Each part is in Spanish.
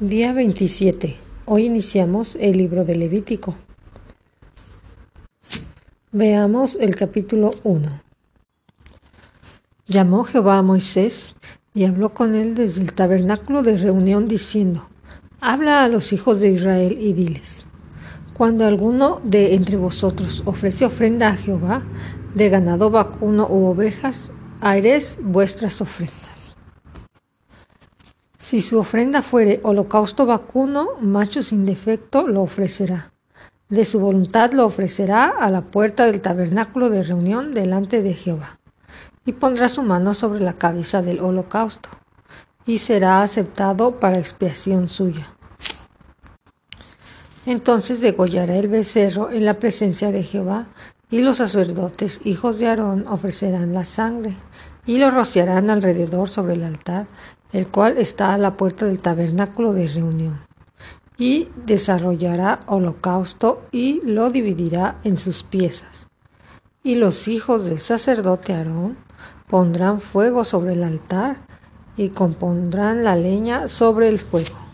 Día 27. Hoy iniciamos el libro de Levítico. Veamos el capítulo 1. Llamó Jehová a Moisés y habló con él desde el tabernáculo de reunión diciendo, Habla a los hijos de Israel y diles, Cuando alguno de entre vosotros ofrece ofrenda a Jehová de ganado vacuno u ovejas, haréis vuestras ofrendas. Si su ofrenda fuere holocausto vacuno, macho sin defecto, lo ofrecerá. De su voluntad lo ofrecerá a la puerta del tabernáculo de reunión delante de Jehová, y pondrá su mano sobre la cabeza del holocausto, y será aceptado para expiación suya. Entonces degollará el becerro en la presencia de Jehová, y los sacerdotes, hijos de Aarón, ofrecerán la sangre, y lo rociarán alrededor sobre el altar el cual está a la puerta del tabernáculo de reunión, y desarrollará holocausto y lo dividirá en sus piezas. Y los hijos del sacerdote Aarón pondrán fuego sobre el altar y compondrán la leña sobre el fuego.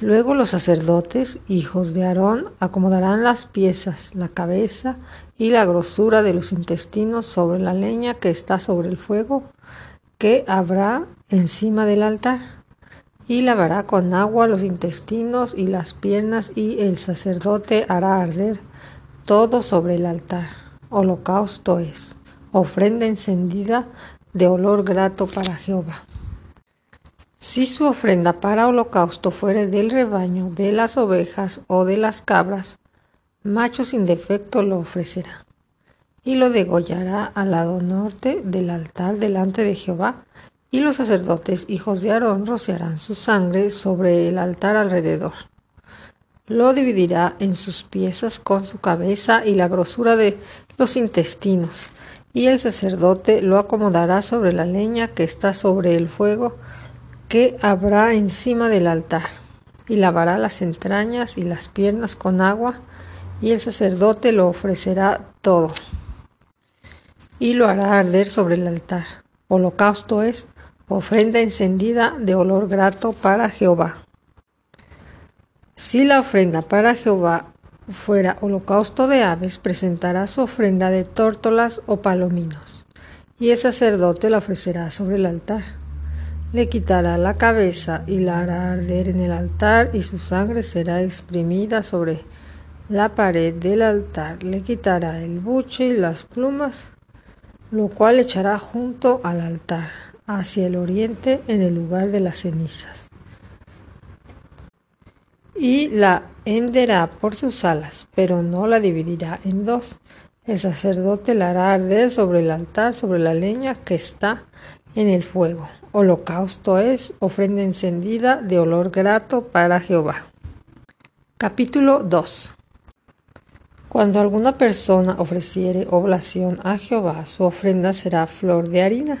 Luego los sacerdotes, hijos de Aarón, acomodarán las piezas, la cabeza y la grosura de los intestinos sobre la leña que está sobre el fuego que habrá encima del altar, y lavará con agua los intestinos y las piernas, y el sacerdote hará arder todo sobre el altar. Holocausto es, ofrenda encendida de olor grato para Jehová. Si su ofrenda para holocausto fuere del rebaño, de las ovejas o de las cabras, macho sin defecto lo ofrecerá y lo degollará al lado norte del altar delante de Jehová, y los sacerdotes hijos de Aarón rociarán su sangre sobre el altar alrededor. Lo dividirá en sus piezas con su cabeza y la grosura de los intestinos, y el sacerdote lo acomodará sobre la leña que está sobre el fuego que habrá encima del altar, y lavará las entrañas y las piernas con agua, y el sacerdote lo ofrecerá todo y lo hará arder sobre el altar. Holocausto es ofrenda encendida de olor grato para Jehová. Si la ofrenda para Jehová fuera holocausto de aves, presentará su ofrenda de tórtolas o palominos, y el sacerdote la ofrecerá sobre el altar. Le quitará la cabeza y la hará arder en el altar, y su sangre será exprimida sobre la pared del altar. Le quitará el buche y las plumas lo cual echará junto al altar, hacia el oriente, en el lugar de las cenizas. Y la henderá por sus alas, pero no la dividirá en dos. El sacerdote la hará arder sobre el altar, sobre la leña que está en el fuego. Holocausto es ofrenda encendida de olor grato para Jehová. Capítulo 2 cuando alguna persona ofreciere oblación a Jehová, su ofrenda será flor de harina,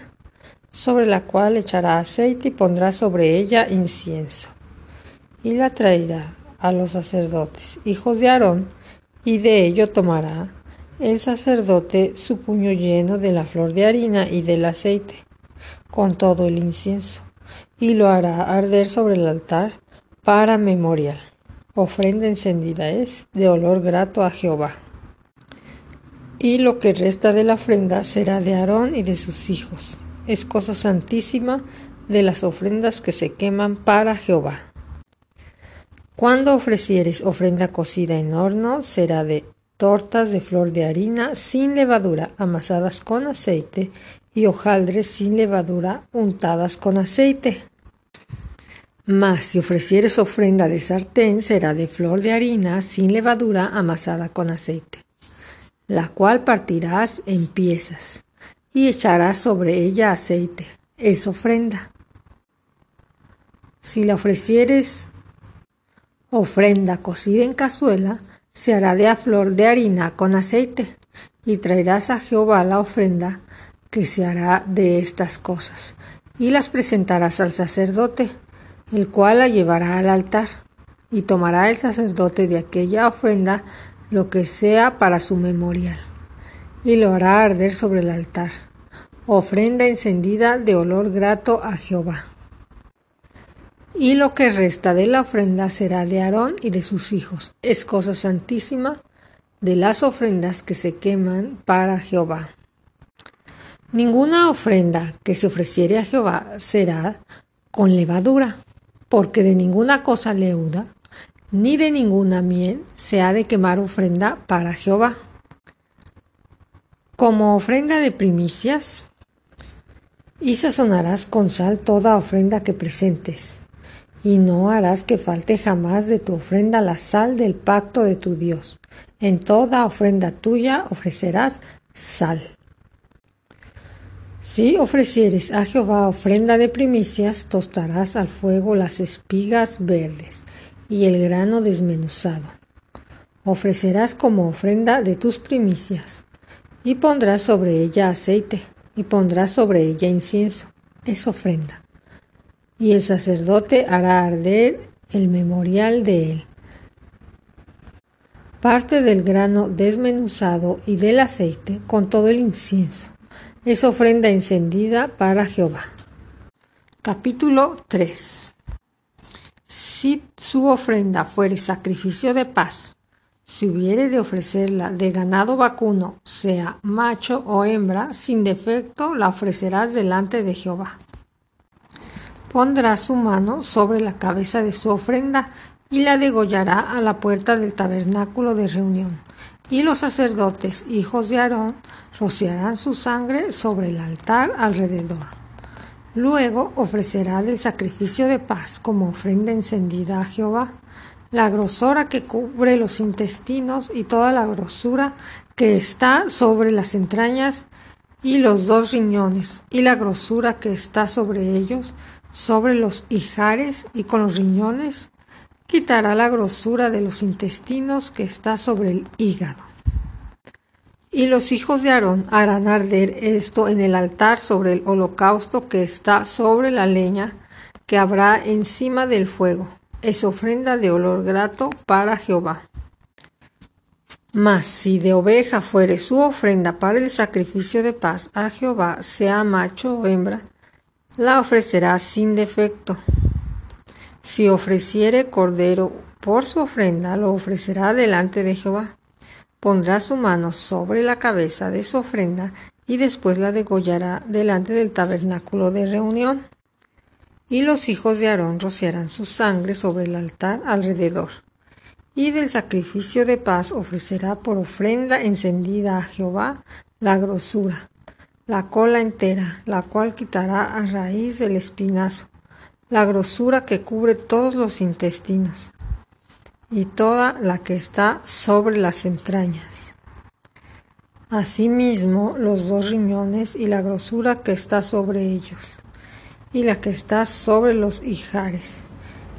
sobre la cual echará aceite y pondrá sobre ella incienso, y la traerá a los sacerdotes, hijos de Aarón, y de ello tomará el sacerdote su puño lleno de la flor de harina y del aceite, con todo el incienso, y lo hará arder sobre el altar para memorial ofrenda encendida es de olor grato a Jehová. Y lo que resta de la ofrenda será de Aarón y de sus hijos. Es cosa santísima de las ofrendas que se queman para Jehová. Cuando ofrecieres ofrenda cocida en horno, será de tortas de flor de harina sin levadura, amasadas con aceite, y hojaldres sin levadura, untadas con aceite. Mas si ofrecieres ofrenda de sartén, será de flor de harina sin levadura amasada con aceite, la cual partirás en piezas y echarás sobre ella aceite. Es ofrenda. Si la ofrecieres ofrenda cocida en cazuela, se hará de a flor de harina con aceite, y traerás a Jehová la ofrenda que se hará de estas cosas, y las presentarás al sacerdote el cual la llevará al altar, y tomará el sacerdote de aquella ofrenda lo que sea para su memorial, y lo hará arder sobre el altar, ofrenda encendida de olor grato a Jehová. y lo que resta de la ofrenda será de Aarón y de sus hijos. Es cosa santísima de las ofrendas que se queman para Jehová. Ninguna ofrenda que se ofreciere a Jehová será con levadura, porque de ninguna cosa leuda, ni de ninguna miel se ha de quemar ofrenda para Jehová. Como ofrenda de primicias, y sazonarás con sal toda ofrenda que presentes, y no harás que falte jamás de tu ofrenda la sal del pacto de tu Dios. En toda ofrenda tuya ofrecerás sal. Si ofrecieres a Jehová ofrenda de primicias, tostarás al fuego las espigas verdes y el grano desmenuzado. Ofrecerás como ofrenda de tus primicias, y pondrás sobre ella aceite, y pondrás sobre ella incienso. Es ofrenda y el sacerdote hará arder el memorial de él. Parte del grano desmenuzado y del aceite con todo el incienso. Es ofrenda encendida para Jehová. Capítulo 3 Si su ofrenda fuere sacrificio de paz, si hubiere de ofrecerla de ganado vacuno, sea macho o hembra, sin defecto la ofrecerás delante de Jehová pondrá su mano sobre la cabeza de su ofrenda y la degollará a la puerta del tabernáculo de reunión. Y los sacerdotes, hijos de Aarón, rociarán su sangre sobre el altar alrededor. Luego ofrecerá del sacrificio de paz como ofrenda encendida a Jehová la grosora que cubre los intestinos y toda la grosura que está sobre las entrañas y los dos riñones y la grosura que está sobre ellos sobre los hijares y con los riñones, quitará la grosura de los intestinos que está sobre el hígado. Y los hijos de Aarón harán arder esto en el altar sobre el holocausto que está sobre la leña que habrá encima del fuego. Es ofrenda de olor grato para Jehová. Mas si de oveja fuere su ofrenda para el sacrificio de paz a Jehová, sea macho o hembra, la ofrecerá sin defecto. Si ofreciere cordero por su ofrenda, lo ofrecerá delante de Jehová. Pondrá su mano sobre la cabeza de su ofrenda y después la degollará delante del tabernáculo de reunión. Y los hijos de Aarón rociarán su sangre sobre el altar alrededor. Y del sacrificio de paz ofrecerá por ofrenda encendida a Jehová la grosura la cola entera, la cual quitará a raíz del espinazo, la grosura que cubre todos los intestinos y toda la que está sobre las entrañas. Asimismo, los dos riñones y la grosura que está sobre ellos, y la que está sobre los hijares,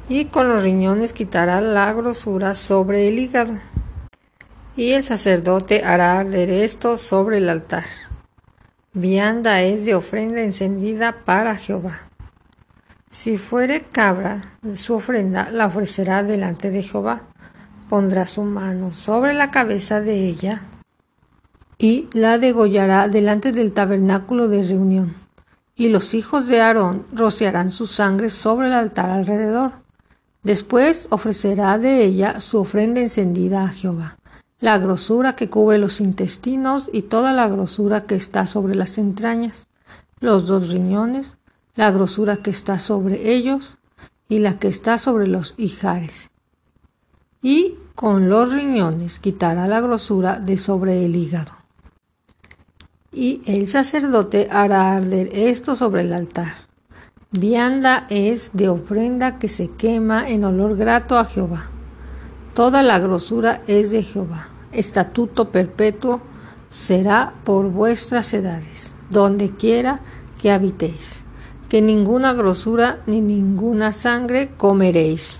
y con los riñones quitará la grosura sobre el hígado, y el sacerdote hará arder esto sobre el altar. Vianda es de ofrenda encendida para Jehová. Si fuere cabra, su ofrenda la ofrecerá delante de Jehová. Pondrá su mano sobre la cabeza de ella y la degollará delante del tabernáculo de reunión. Y los hijos de Aarón rociarán su sangre sobre el altar alrededor. Después ofrecerá de ella su ofrenda encendida a Jehová la grosura que cubre los intestinos y toda la grosura que está sobre las entrañas, los dos riñones, la grosura que está sobre ellos y la que está sobre los hijares. Y con los riñones quitará la grosura de sobre el hígado. Y el sacerdote hará arder esto sobre el altar. Vianda es de ofrenda que se quema en olor grato a Jehová. Toda la grosura es de Jehová. Estatuto perpetuo será por vuestras edades, donde quiera que habitéis, que ninguna grosura ni ninguna sangre comeréis